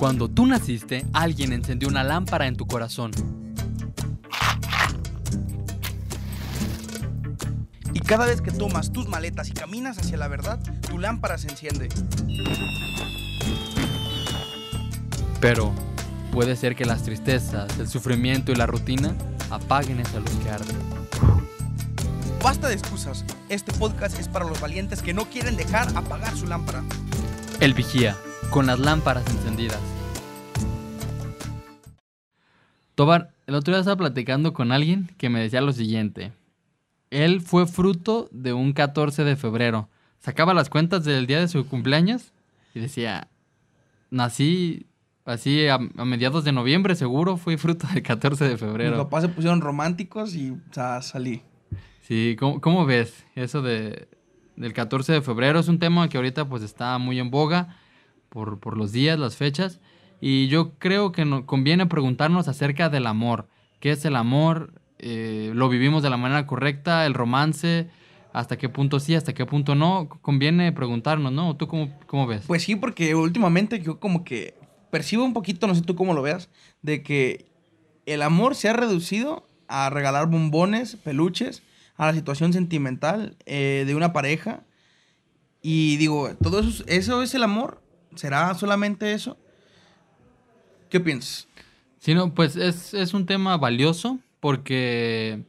Cuando tú naciste, alguien encendió una lámpara en tu corazón. Y cada vez que tomas tus maletas y caminas hacia la verdad, tu lámpara se enciende. Pero puede ser que las tristezas, el sufrimiento y la rutina apaguen esa luz que arde. Basta de excusas. Este podcast es para los valientes que no quieren dejar apagar su lámpara. El vigía, con las lámparas encendidas. Tobar, el otro día estaba platicando con alguien que me decía lo siguiente. Él fue fruto de un 14 de febrero. Sacaba las cuentas del día de su cumpleaños y decía, nací así a, a mediados de noviembre, seguro fui fruto del 14 de Mis febrero. papás se pusieron románticos y o sea, salí. Sí, ¿cómo, cómo ves eso de, del 14 de febrero? Es un tema que ahorita pues está muy en boga por, por los días, las fechas. Y yo creo que nos conviene preguntarnos acerca del amor. ¿Qué es el amor? Eh, ¿Lo vivimos de la manera correcta? ¿El romance? ¿Hasta qué punto sí? ¿Hasta qué punto no? Conviene preguntarnos, ¿no? ¿Tú cómo, cómo ves? Pues sí, porque últimamente yo como que percibo un poquito, no sé tú cómo lo veas, de que el amor se ha reducido a regalar bombones, peluches, a la situación sentimental eh, de una pareja. Y digo, ¿todo eso, es- eso es el amor? ¿Será solamente eso? ¿Qué piensas? Sí, no, pues es, es un tema valioso porque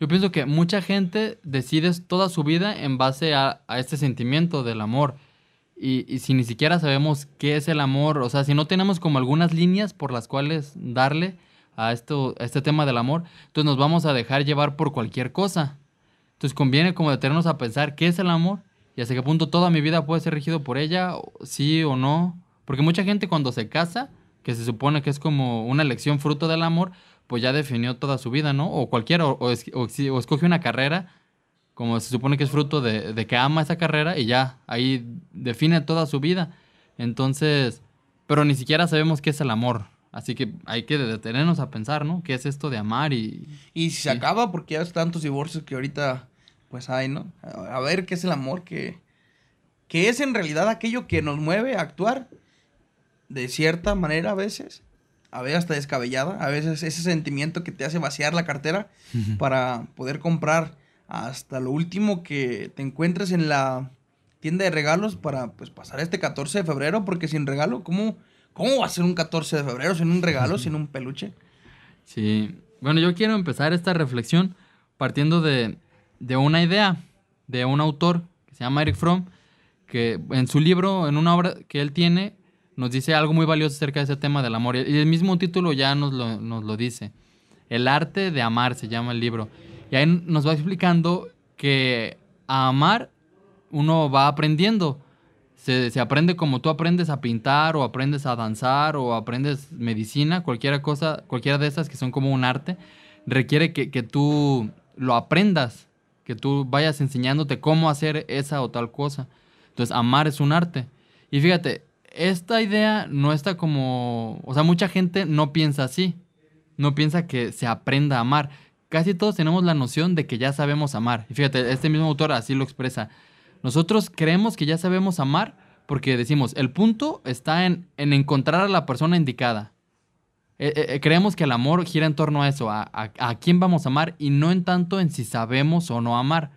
yo pienso que mucha gente decide toda su vida en base a, a este sentimiento del amor. Y, y si ni siquiera sabemos qué es el amor, o sea, si no tenemos como algunas líneas por las cuales darle a, esto, a este tema del amor, entonces nos vamos a dejar llevar por cualquier cosa. Entonces conviene como detenernos a pensar qué es el amor y hasta qué punto toda mi vida puede ser regido por ella, sí o no. Porque mucha gente cuando se casa, que se supone que es como una elección fruto del amor, pues ya definió toda su vida, ¿no? O cualquiera, o, o es- o si- o escoge una carrera, como se supone que es fruto de, de que ama esa carrera y ya, ahí define toda su vida. Entonces, pero ni siquiera sabemos qué es el amor. Así que hay que detenernos a pensar, ¿no? ¿Qué es esto de amar y, Y si se Sí. acaba, porque ya es tantos divorcios que ahorita pues hay, ¿no? A ver qué es el amor, que, que es en realidad aquello que nos mueve a actuar de cierta manera a veces, a veces hasta descabellada, a veces ese sentimiento que te hace vaciar la cartera para poder comprar hasta lo último que te encuentres en la tienda de regalos para pues pasar este 14 de febrero, porque sin regalo, ¿cómo, cómo va a ser un 14 de febrero sin un regalo, sin un peluche? Sí, bueno, yo quiero empezar esta reflexión partiendo de, de una idea de un autor que se llama Eric Fromm, que en su libro, en una obra que él tiene, nos dice algo muy valioso acerca de ese tema del amor. Y el mismo título ya nos lo, nos lo dice. El arte de amar se llama el libro. Y ahí nos va explicando que a amar uno va aprendiendo. Se, se aprende como tú aprendes a pintar o aprendes a danzar o aprendes medicina, cualquier cosa, cualquiera de esas que son como un arte, requiere que, que tú lo aprendas, que tú vayas enseñándote cómo hacer esa o tal cosa. Entonces, amar es un arte. Y fíjate, esta idea no está como, o sea, mucha gente no piensa así, no piensa que se aprenda a amar. Casi todos tenemos la noción de que ya sabemos amar. Y fíjate, este mismo autor así lo expresa. Nosotros creemos que ya sabemos amar porque decimos, el punto está en, en encontrar a la persona indicada. Eh, eh, eh, creemos que el amor gira en torno a eso, a, quién vamos a amar y no en tanto en si sabemos o no amar.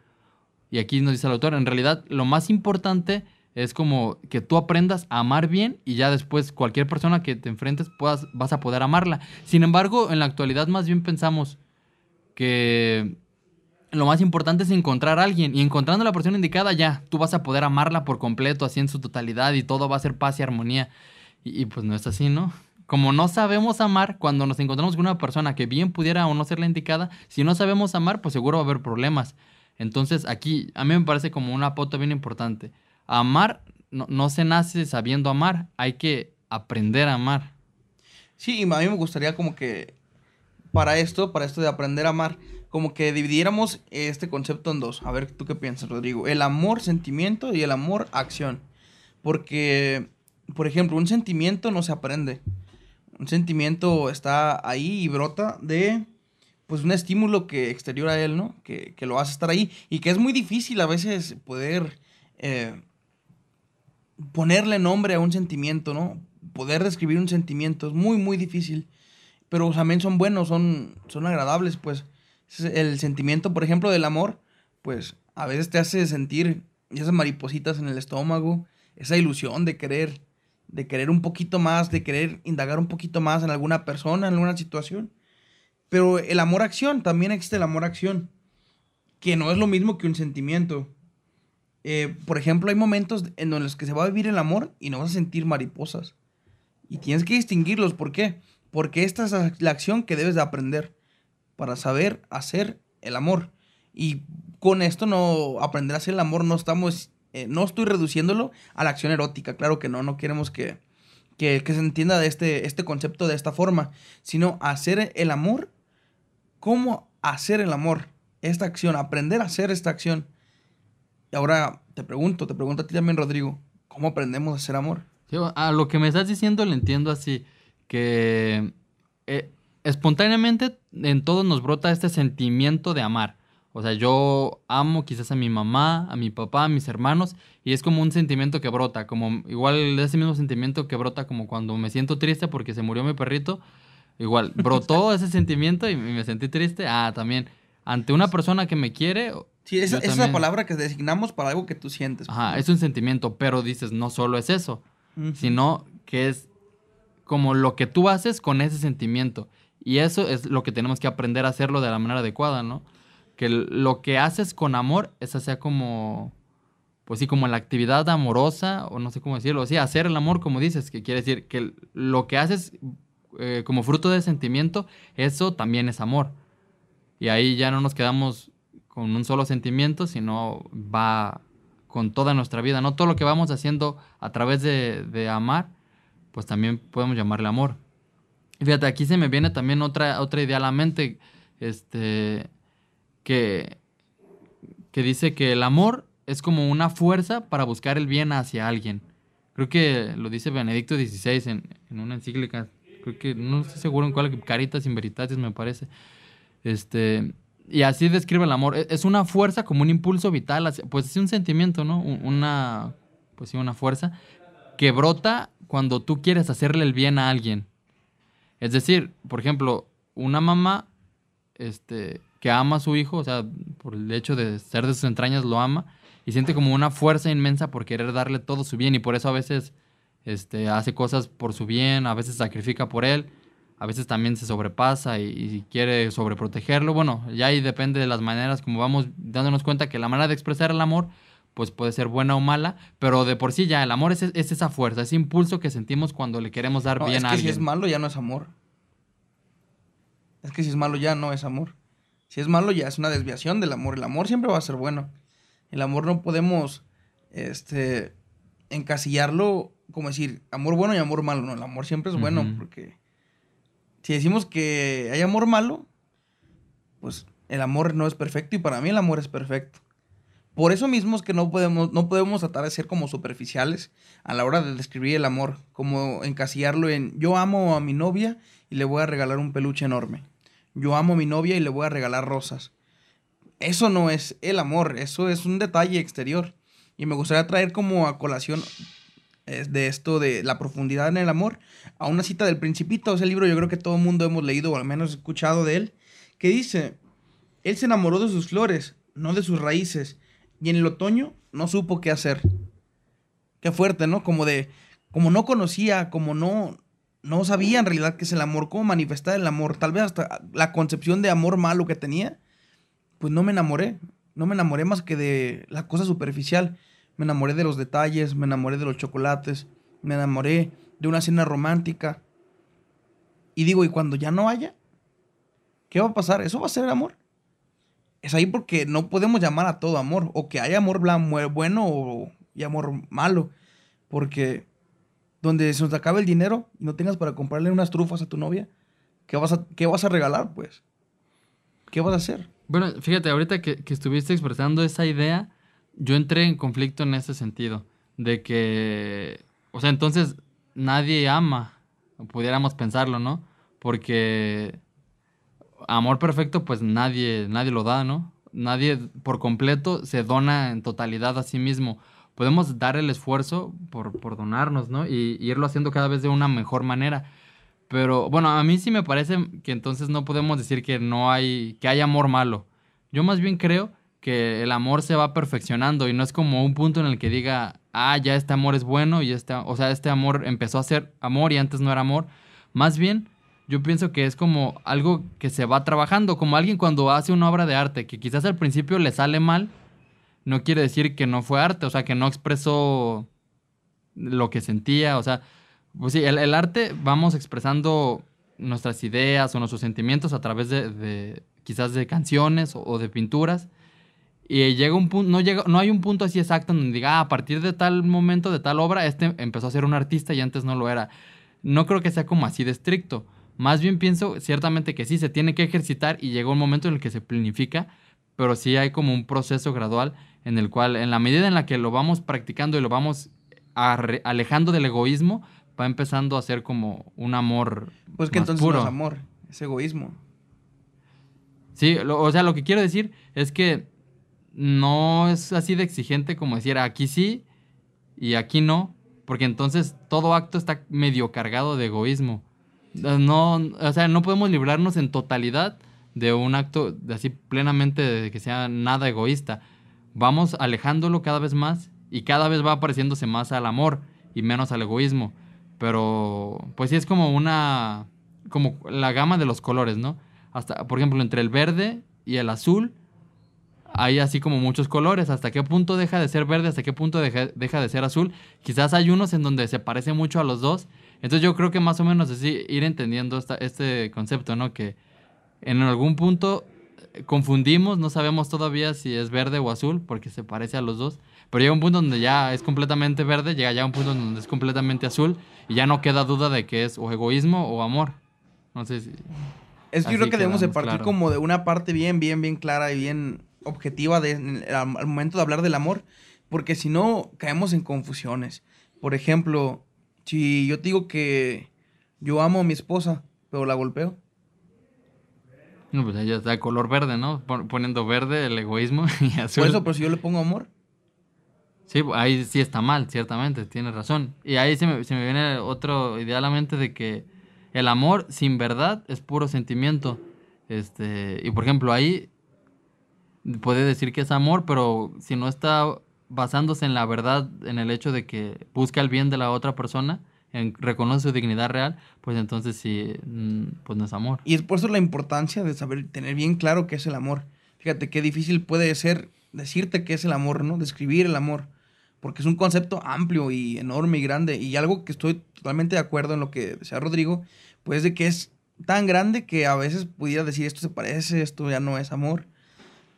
Y aquí nos dice el autor, en realidad lo más importante es como que tú aprendas a amar bien y ya después cualquier persona que te enfrentes puedas, vas a poder amarla. Sin embargo, en la actualidad más bien pensamos que lo más importante es encontrar a alguien y encontrando la persona indicada ya, tú vas a poder amarla por completo, así en su totalidad y todo va a ser paz y armonía. Y pues no es así, ¿no? Como no sabemos amar, cuando nos encontramos con una persona que bien pudiera o no ser la indicada, si no sabemos amar, pues seguro va a haber problemas. Entonces aquí a mí me parece como una pauta bien importante. Amar no, no se nace sabiendo amar, hay que aprender a amar. Sí, y a mí me gustaría como que para esto, para esto de aprender a amar, como que dividiéramos este concepto en dos. A ver, ¿tú qué piensas, Rodrigo? El amor, sentimiento y el amor, acción. Porque, por ejemplo, un sentimiento no se aprende. Un sentimiento está ahí y brota de, pues, un estímulo que exterior a él, ¿no? Que, que lo hace estar ahí y que es muy difícil a veces poder eh, ponerle nombre a un sentimiento, ¿no? poder describir un sentimiento. Es muy, muy difícil. Pero también son buenos, son, son agradables, pues. El sentimiento, por ejemplo, del amor, pues a veces te hace sentir esas maripositas en el estómago, esa ilusión de querer, de querer un poquito más, de querer indagar un poquito más en alguna persona, en alguna situación. Pero el amor-acción, también existe el amor-acción, que no es lo mismo que un sentimiento. Eh, por ejemplo, hay momentos en los que se va a vivir el amor y no vas a sentir mariposas. Y tienes que distinguirlos. ¿Por qué? Porque esta es la acción que debes de aprender para saber hacer el amor. Y con esto no aprender a hacer el amor, no estamos, eh, no estoy reduciéndolo a la acción erótica. Claro que no, no queremos que, que, se entienda de este, este concepto de esta forma, sino hacer el amor. ¿Cómo hacer el amor? Esta acción, aprender a hacer esta acción. Y ahora te pregunto, te pregunto a ti también, Rodrigo, ¿cómo aprendemos a hacer amor? a lo que me estás diciendo lo entiendo así, que eh, espontáneamente en todos nos brota este sentimiento de amar. O sea, yo amo quizás a mi mamá, a mi papá, a mis hermanos, y es como un sentimiento que brota, como igual ese mismo sentimiento que brota como cuando me siento triste porque se murió mi perrito, igual, brotó ese sentimiento y me sentí triste, ah, también, ante una persona que me quiere, Sí, esa, es la palabra que designamos para algo que tú sientes. Ajá, es un sentimiento, pero dices, no solo es eso, sino que es como lo que tú haces con ese sentimiento. Y eso es lo que tenemos que aprender a hacerlo de la manera adecuada, ¿no? Que lo que haces con amor, esa sea como, pues sí, como la actividad amorosa, o no sé cómo decirlo, sí, hacer el amor, como dices, que quiere decir que lo que haces eh, como fruto de sentimiento, eso también es amor. Y ahí ya no nos quedamos con un solo sentimiento, sino va con toda nuestra vida, ¿no? Todo lo que vamos haciendo a través de, amar, pues también podemos llamarle amor. fíjate, aquí se me viene también otra, otra idea a la mente, este, que, que dice que el amor es como una fuerza para buscar el bien hacia alguien. Creo que lo dice Benedicto XVI en, en una encíclica, creo que no estoy seguro en cuál, Caritas in Veritatis me parece. Este, y así describe el amor. E, es una fuerza como un impulso vital, pues es un sentimiento, ¿no? Una, pues sí, una fuerza que brota cuando tú quieres hacerle el bien a alguien. Es decir, por ejemplo, una mamá este, que ama a su hijo, o sea, por el hecho de ser de sus entrañas lo ama, y siente como una fuerza inmensa por querer darle todo su bien, y por eso a veces este, hace cosas por su bien, a veces sacrifica por él a veces también se sobrepasa y, quiere sobreprotegerlo. Bueno, ya ahí depende de las maneras como vamos dándonos cuenta que la manera de expresar el amor pues puede ser buena o mala, pero de por sí ya el amor es, esa fuerza, ese impulso que sentimos cuando le queremos dar bien a alguien. Si es malo ya no es amor. Es que si es malo ya no es amor. Si es malo ya es una desviación del amor. El amor siempre va a ser bueno. El amor no podemos este encasillarlo como decir amor bueno y amor malo. No, el amor siempre es bueno porque si decimos que hay amor malo, pues el amor no es perfecto y para mí el amor es perfecto. Por eso mismo es que no podemos, no podemos tratar de ser como superficiales a la hora de describir el amor, como encasillarlo en yo amo a mi novia y le voy a regalar un peluche enorme. Yo amo a mi novia y le voy a regalar rosas. Eso no es el amor, eso es un detalle exterior. Y me gustaría traer como a colación de esto de la profundidad en el amor a una cita del Principito, ese libro yo creo que todo el mundo hemos leído o al menos escuchado de él, que dice, él se enamoró de sus flores, no de sus raíces, y en el otoño no supo qué hacer. Qué fuerte, ¿no? Como de, como no conocía, como no, no sabía en realidad qué es el amor, cómo manifestar el amor, tal vez hasta la concepción de amor malo que tenía, pues no me enamoré, no me enamoré más que de la cosa superficial. Me enamoré de los detalles, me enamoré de los chocolates, me enamoré de una cena romántica. Y digo, ¿y cuando ya no haya? ¿Qué va a pasar? ¿Eso va a ser el amor? Es ahí porque no podemos llamar a todo amor. O que haya amor bueno y amor malo. Porque donde se nos acabe el dinero y no tengas para comprarle unas trufas a tu novia, ¿qué vas a, qué vas a regalar, pues? ¿Qué vas a hacer? Bueno, fíjate, ahorita que, que estuviste expresando esa idea, yo entré en conflicto en ese sentido, de que, o sea, entonces nadie ama, pudiéramos pensarlo, ¿no? Porque amor perfecto, pues nadie, nadie lo da, ¿no? Nadie por completo se dona en totalidad a sí mismo. Podemos dar el esfuerzo por, por donarnos, ¿no? Y, irlo haciendo cada vez de una mejor manera. Pero bueno, a mí sí me parece que entonces no podemos decir que no hay, que hay amor malo. Yo más bien creo que el amor se va perfeccionando y no es como un punto en el que diga, ah, ya este amor es bueno y este, o sea, este amor empezó a ser amor y antes no era amor. Más bien, yo pienso que es como algo que se va trabajando, como alguien cuando hace una obra de arte, que quizás al principio le sale mal, no quiere decir que no fue arte, o sea, que no expresó lo que sentía, o sea, pues sí, el, arte vamos expresando nuestras ideas o nuestros sentimientos a través de, quizás de canciones o, de pinturas. Y llega un punto, no, llega, no hay un punto así exacto donde diga, ah, a partir de tal momento, de tal obra, este empezó a ser un artista y antes no lo era. No creo que sea como así de estricto. Más bien pienso ciertamente que sí, se tiene que ejercitar y llega un momento en el que se planifica, pero sí hay como un proceso gradual en el cual, en la medida en la que lo vamos practicando y lo vamos alejando del egoísmo, va empezando a ser como un amor. Pues que entonces no es amor, es egoísmo. Sí, o sea, lo que quiero decir es que no es así de exigente como decir aquí sí y aquí no, porque entonces todo acto está medio cargado de egoísmo. No, o sea, no podemos librarnos en totalidad de un acto de así plenamente de que sea nada egoísta. Vamos alejándolo cada vez más y cada vez va apareciéndose más al amor y menos al egoísmo. Pero, pues sí es como una, como la gama de los colores, ¿no? Hasta, por ejemplo, entre el verde y el azul hay así como muchos colores. ¿Hasta qué punto deja de ser verde? ¿Hasta qué punto deja, de ser azul? Quizás hay unos en donde se parece mucho a los dos. Entonces yo creo que más o menos así ir entendiendo este concepto, ¿no? Que en algún punto confundimos, no sabemos todavía si es verde o azul, porque se parece a los dos. Pero llega un punto donde ya es completamente verde, llega ya un punto donde es completamente azul y ya no queda duda de que es o egoísmo o amor. No sé si... Es que yo creo que debemos de partir como de una parte bien, bien, bien clara y bien objetiva de, al momento de hablar del amor, porque si no caemos en confusiones. Por ejemplo, si yo te digo que yo amo a mi esposa, pero la golpeo. No, pues ella está de color verde, ¿no? Poniendo verde el egoísmo y azul. Por eso, pero si yo le pongo amor. Sí, ahí sí está mal, ciertamente, tienes razón. Y ahí se me, se me viene otro idea a la mente de que el amor sin verdad es puro sentimiento. Este, y por ejemplo, ahí puede decir que es amor, pero si no está basándose en la verdad, en el hecho de que busca el bien de la otra persona, reconoce su dignidad real, pues entonces sí, mm, pues no es amor. Y es por eso la importancia de saber, tener bien claro qué es el amor. Fíjate qué difícil puede ser decirte qué es el amor, ¿no? Describir el amor porque es un concepto amplio y enorme y grande. Y algo que estoy totalmente de acuerdo en lo que decía Rodrigo, pues de que es tan grande que a veces pudiera decir esto se parece, esto ya no es amor.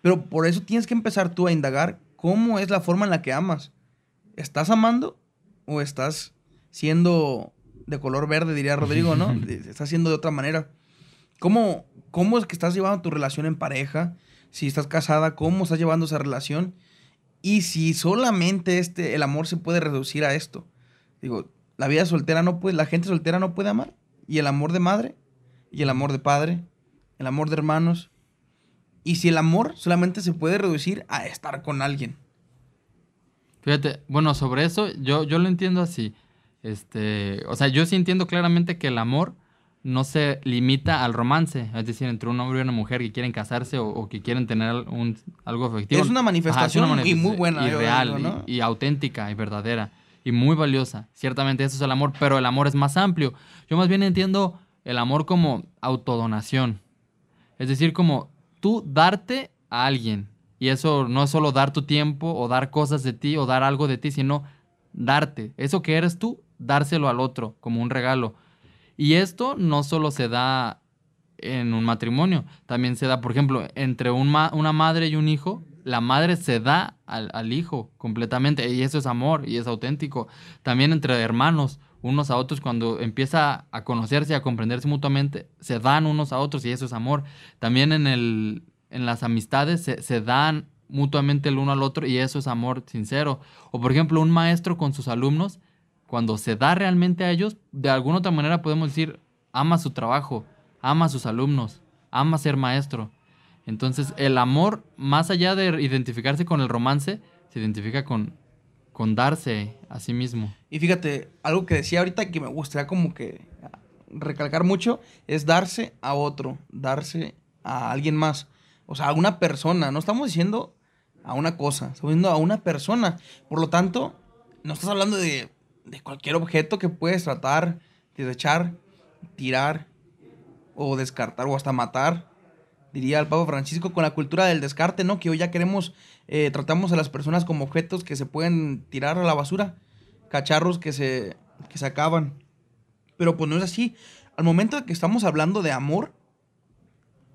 Pero por eso tienes que empezar tú a indagar cómo es la forma en la que amas. ¿Estás amando o estás siendo de color verde, diría Rodrigo, ¿no? estás siendo de otra manera. ¿Cómo, ¿Cómo es que estás llevando tu relación en pareja? Si estás casada, ¿cómo estás llevando esa relación? Y si solamente este, el amor se puede reducir a esto. Digo, la vida soltera no puede, la gente soltera no puede amar. Y el amor de madre, y el amor de padre, el amor de hermanos. Y si el amor solamente se puede reducir a estar con alguien. Fíjate, bueno, sobre eso yo, yo lo entiendo así. Este, o sea, yo sí entiendo claramente que el amor no se limita al romance, es decir, entre un hombre y una mujer que quieren casarse o, que quieren tener un, algo efectivo. Es una manifestación, y muy buena. Y real, y, auténtica y verdadera, y muy valiosa. Ciertamente eso es el amor, pero el amor es más amplio. Yo más bien entiendo el amor como autodonación. Es decir, como tú darte a alguien. Y eso no es solo dar tu tiempo o dar cosas de ti o dar algo de ti, sino darte. Eso que eres tú, dárselo al otro como un regalo y esto no solo se da en un matrimonio, también se da, por ejemplo, entre una madre y un hijo, la madre se da al, hijo completamente y eso es amor y es auténtico. También entre hermanos, unos a otros, cuando empieza a conocerse y a comprenderse mutuamente, se dan unos a otros y eso es amor. También en, las amistades se dan mutuamente el uno al otro y eso es amor sincero. O por ejemplo, un maestro con sus alumnos cuando se da realmente a ellos, de alguna otra manera podemos decir, ama su trabajo, ama a sus alumnos, ama ser maestro. Entonces, el amor, más allá de identificarse con el romance, se identifica con con darse a sí mismo. Y fíjate, algo que decía ahorita que me gustaría como que recalcar mucho es darse a otro, darse a alguien más. O sea, a una persona. No estamos diciendo a una cosa, estamos diciendo a una persona. Por lo tanto, no estás hablando de, de cualquier objeto que puedes tratar, desechar, tirar o descartar o hasta matar diría el Papa Francisco, con la cultura del descarte, ¿no? Que hoy ya queremos, eh, tratamos a las personas como objetos que se pueden tirar a la basura, cacharros que se, que se acaban. Pero pues no es así. Al momento de que estamos hablando de amor,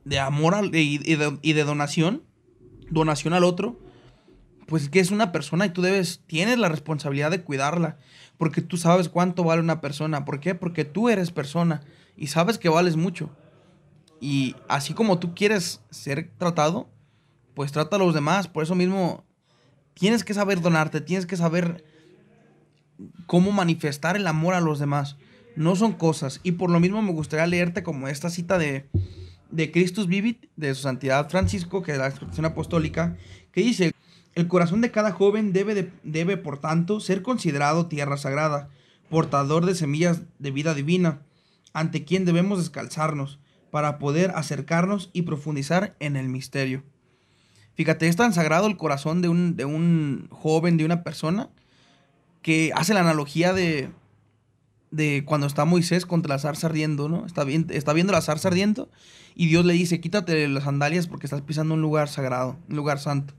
de amor y, de, y de donación, donación al otro, pues que es una persona y tú debes, tienes la responsabilidad de cuidarla, porque tú sabes cuánto vale una persona. ¿Por qué? Porque tú eres persona y sabes que vales mucho. Y así como tú quieres ser tratado, pues trata a los demás. Por eso mismo tienes que saber donarte, tienes que saber cómo manifestar el amor a los demás. No son cosas. Y por lo mismo me gustaría leerte como esta cita de, de Christus Vivit, de su santidad Francisco, que es la expresión apostólica, que dice, el corazón de cada joven debe, debe, por tanto, ser considerado tierra sagrada, portador de semillas de vida divina, ante quien debemos descalzarnos para poder acercarnos y profundizar en el misterio. Fíjate, es tan sagrado el corazón de un, de un joven, de una persona, que hace la analogía de, de cuando está Moisés contra la zarza ardiendo, ¿no? Está, está viendo la zarza ardiendo y Dios le dice, quítate las sandalias porque estás pisando un lugar sagrado, un lugar santo.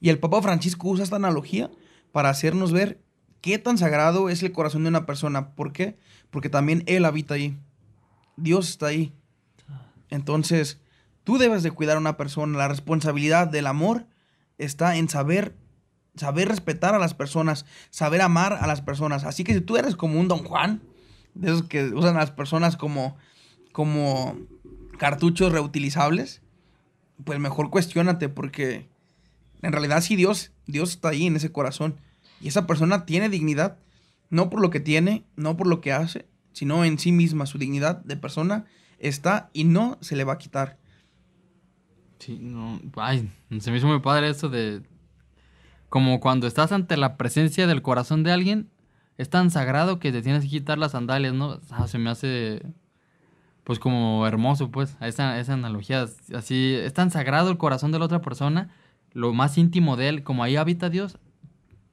Y el Papa Francisco usa esta analogía para hacernos ver qué tan sagrado es el corazón de una persona. ¿Por qué? Porque también Él habita ahí. Dios está ahí. Entonces, tú debes de cuidar a una persona. La responsabilidad del amor está en saber, saber respetar a las personas, saber amar a las personas. Así que si tú eres como un Don Juan, de esos que usan a las personas como, como cartuchos reutilizables, pues mejor cuestionate porque en realidad sí Dios, Dios está ahí en ese corazón. Y esa persona tiene dignidad, no por lo que tiene, no por lo que hace, sino en sí misma, su dignidad de persona está y no se le va a quitar. Sí, no, ay, se me hizo muy padre eso de como cuando estás ante la presencia del corazón de alguien, es tan sagrado que te tienes que quitar las sandalias, ¿no? Se me hace pues como hermoso, pues, esa, esa analogía, así, es tan sagrado el corazón de la otra persona, lo más íntimo de él, como ahí habita Dios,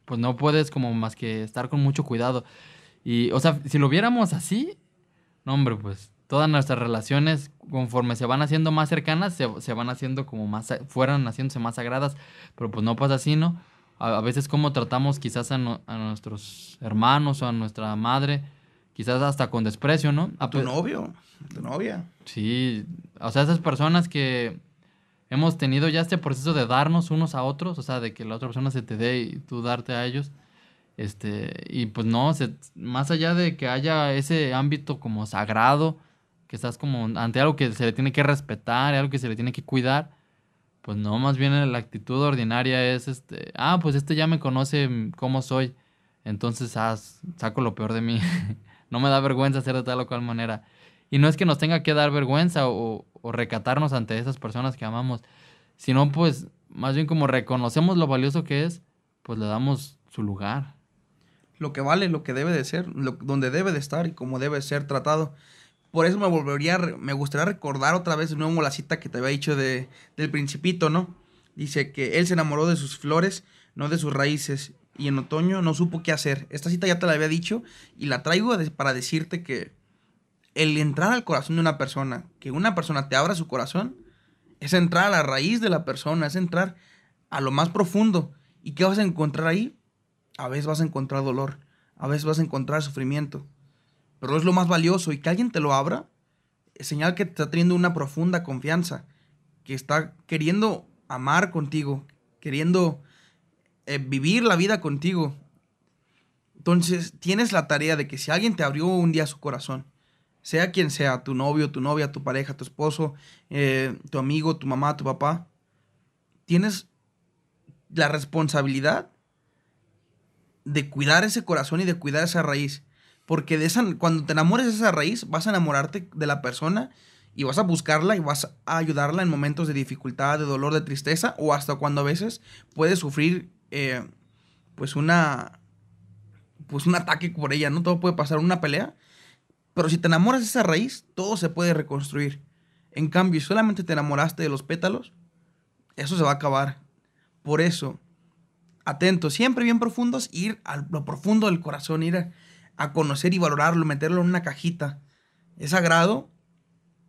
pues no puedes como más que estar con mucho cuidado. Y, o sea, si lo viéramos así, no, hombre, pues todas nuestras relaciones, conforme se van haciendo más cercanas, se, van haciendo como más, fueran haciéndose más sagradas, pero pues no pasa así, ¿no? A, veces como tratamos quizás a, nuestros hermanos o a nuestra madre, quizás hasta con desprecio, ¿no? A tu novio, a tu novia. Sí, o sea, esas personas que hemos tenido ya este proceso de darnos unos a otros, o sea, de que la otra persona se te dé y tú darte a ellos. Este, y pues no, más allá de que haya ese ámbito como sagrado, que estás como ante algo que se le tiene que respetar, algo que se le tiene que cuidar, pues no, más bien la actitud ordinaria es, este, ah, pues este ya me conoce cómo soy, entonces saco lo peor de mí, no me da vergüenza hacer de tal o cual manera. Y no es que nos tenga que dar vergüenza o, recatarnos ante esas personas que amamos, sino pues más bien como reconocemos lo valioso que es, pues le damos su lugar. Lo que vale, lo que debe de ser, lo, donde debe de estar y cómo debe ser tratado. Por eso me volvería, me gustaría recordar otra vez de nuevo la cita que te había dicho de, del principito, ¿no? Dice que él se enamoró de sus flores, no de sus raíces, y en otoño no supo qué hacer. Esta cita ya te la había dicho y la traigo para decirte que el entrar al corazón de una persona, que una persona te abra su corazón, es entrar a la raíz de la persona, es entrar a lo más profundo. ¿Y qué vas a encontrar ahí? A veces vas a encontrar dolor, a veces vas a encontrar sufrimiento, pero es lo más valioso y que alguien te lo abra, es señal que te está teniendo una profunda confianza, que está queriendo amar contigo, queriendo eh, vivir la vida contigo. Entonces tienes la tarea de que si alguien te abrió un día su corazón, sea quien sea, tu novio, tu novia, tu pareja, tu esposo, eh, tu amigo, tu mamá, tu papá, tienes la responsabilidad de cuidar ese corazón y de cuidar esa raíz. Porque de esa, cuando te enamores de esa raíz, vas a enamorarte de la persona y vas a buscarla y vas a ayudarla en momentos de dificultad, de dolor, de tristeza, o hasta cuando a veces puedes sufrir, eh, pues una, pues un ataque por ella, ¿no? Todo puede pasar una pelea, pero si te enamoras de esa raíz, todo se puede reconstruir. En cambio, si solamente te enamoraste de los pétalos, eso se va a acabar. Por eso, atentos, siempre bien profundos, ir a lo profundo del corazón, ir a, conocer y valorarlo, meterlo en una cajita. Es sagrado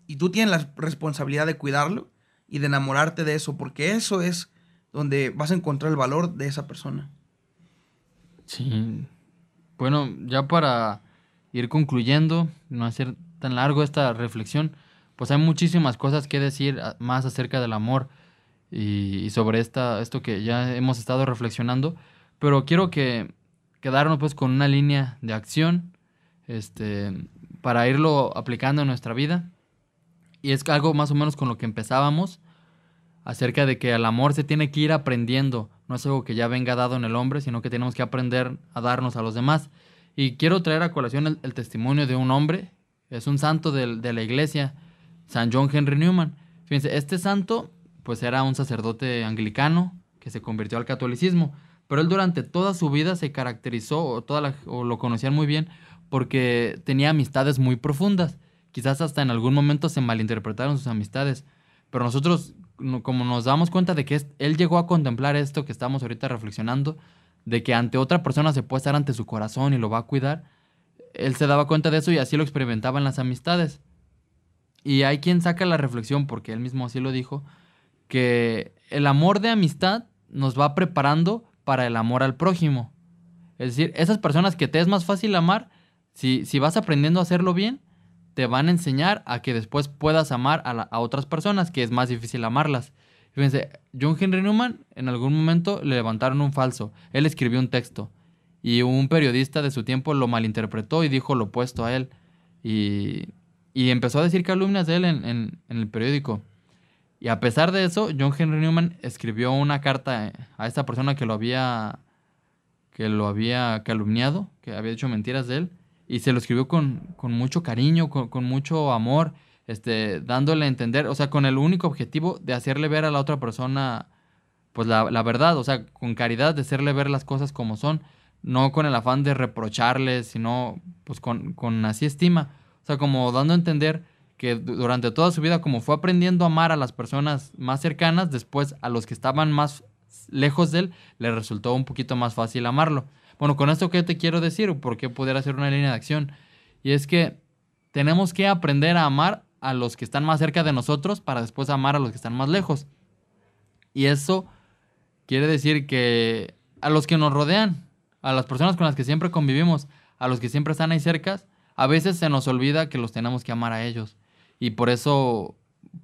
y tú tienes la responsabilidad de cuidarlo y de enamorarte de eso, porque eso es donde vas a encontrar el valor de esa persona. Sí. Bueno, ya para ir concluyendo, no hacer tan largo esta reflexión, pues hay muchísimas cosas que decir más acerca del amor y, sobre esta, esto que ya hemos estado reflexionando, pero quiero que quedarnos pues con una línea de acción este, para irlo aplicando en nuestra vida. Y es algo más o menos con lo que empezábamos, acerca de que el amor se tiene que ir aprendiendo, no es algo que ya venga dado en el hombre, sino que tenemos que aprender a darnos a los demás. Y quiero traer a colación el, testimonio de un hombre, es un santo de, la iglesia, San John Henry Newman. Fíjense, este santo pues era un sacerdote anglicano que se convirtió al catolicismo, pero él durante toda su vida se caracterizó o, toda o lo conocían muy bien porque tenía amistades muy profundas. Quizás hasta en algún momento se malinterpretaron sus amistades, pero nosotros como nos damos cuenta de que él llegó a contemplar esto que estamos ahorita reflexionando, de que ante otra persona se puede estar ante su corazón y lo va a cuidar, él se daba cuenta de eso y así lo experimentaba en las amistades. Y hay quien saca la reflexión, porque él mismo así lo dijo, que el amor de amistad nos va preparando para el amor al prójimo. Es decir, esas personas que te es más fácil amar, si, si vas aprendiendo a hacerlo bien, te van a enseñar a que después puedas amar a, otras personas, que es más difícil amarlas. Fíjense, John Henry Newman en algún momento le levantaron un falso. Él escribió un texto y un periodista de su tiempo lo malinterpretó y dijo lo opuesto a él. Y, empezó a decir calumnias de él en, en, el periódico. Y a pesar de eso, John Henry Newman escribió una carta a esta persona que lo había que lo había calumniado, que había hecho mentiras de él y se lo escribió con, mucho cariño, con, mucho amor, este, dándole a entender, o sea, con el único objetivo de hacerle ver a la otra persona, pues la, verdad, o sea, con caridad, de hacerle ver las cosas como son, no con el afán de reprocharle, sino pues con, con así estima, o sea, como dando a entender que durante toda su vida, como fue aprendiendo a amar a las personas más cercanas, después a los que estaban más lejos de él, le resultó un poquito más fácil amarlo. Bueno, con esto, ¿qué te quiero decir? ¿Por qué poder hacer una línea de acción? Y es que tenemos que aprender a amar a los que están más cerca de nosotros para después amar a los que están más lejos. Y eso quiere decir que a los que nos rodean, a las personas con las que siempre convivimos, a los que siempre están ahí cerca, a veces se nos olvida que los tenemos que amar a ellos. Y por eso,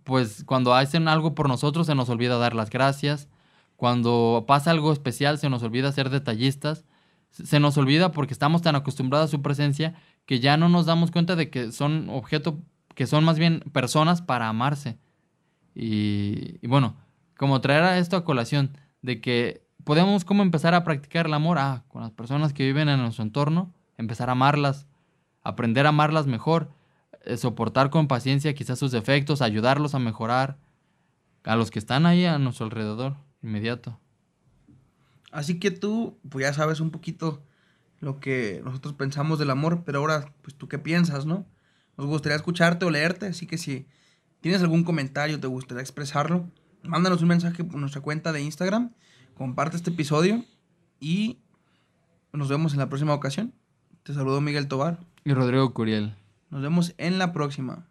pues cuando hacen algo por nosotros, se nos olvida dar las gracias. Cuando pasa algo especial, se nos olvida ser detallistas se nos olvida porque estamos tan acostumbrados a su presencia que ya no nos damos cuenta de que son objeto, que son más bien personas para amarse. Y, bueno, como traer a esto a colación, de que podemos como empezar a practicar el amor ah, con las personas que viven en nuestro entorno, empezar a amarlas, aprender a amarlas mejor, eh, soportar con paciencia quizás sus defectos, ayudarlos a mejorar, a los que están ahí a nuestro alrededor inmediato. Así que tú, pues ya sabes un poquito lo que nosotros pensamos del amor, pero ahora, pues tú qué piensas, ¿no? Nos gustaría escucharte o leerte, así que si tienes algún comentario, te gustaría expresarlo, mándanos un mensaje por nuestra cuenta de Instagram, comparte este episodio y nos vemos en la próxima ocasión. Te saludo Miguel Tobar. Y Rodrigo Curiel. Nos vemos en la próxima.